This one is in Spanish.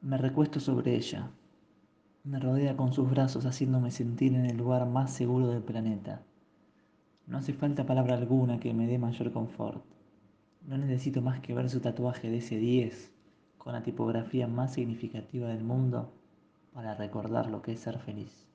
Me recuesto sobre ella. Me rodea con sus brazos haciéndome sentir en el lugar más seguro del planeta. No hace falta palabra alguna que me dé mayor confort. No necesito más que ver su tatuaje de ese 10 con la tipografía más significativa del mundo para recordar lo que es ser feliz.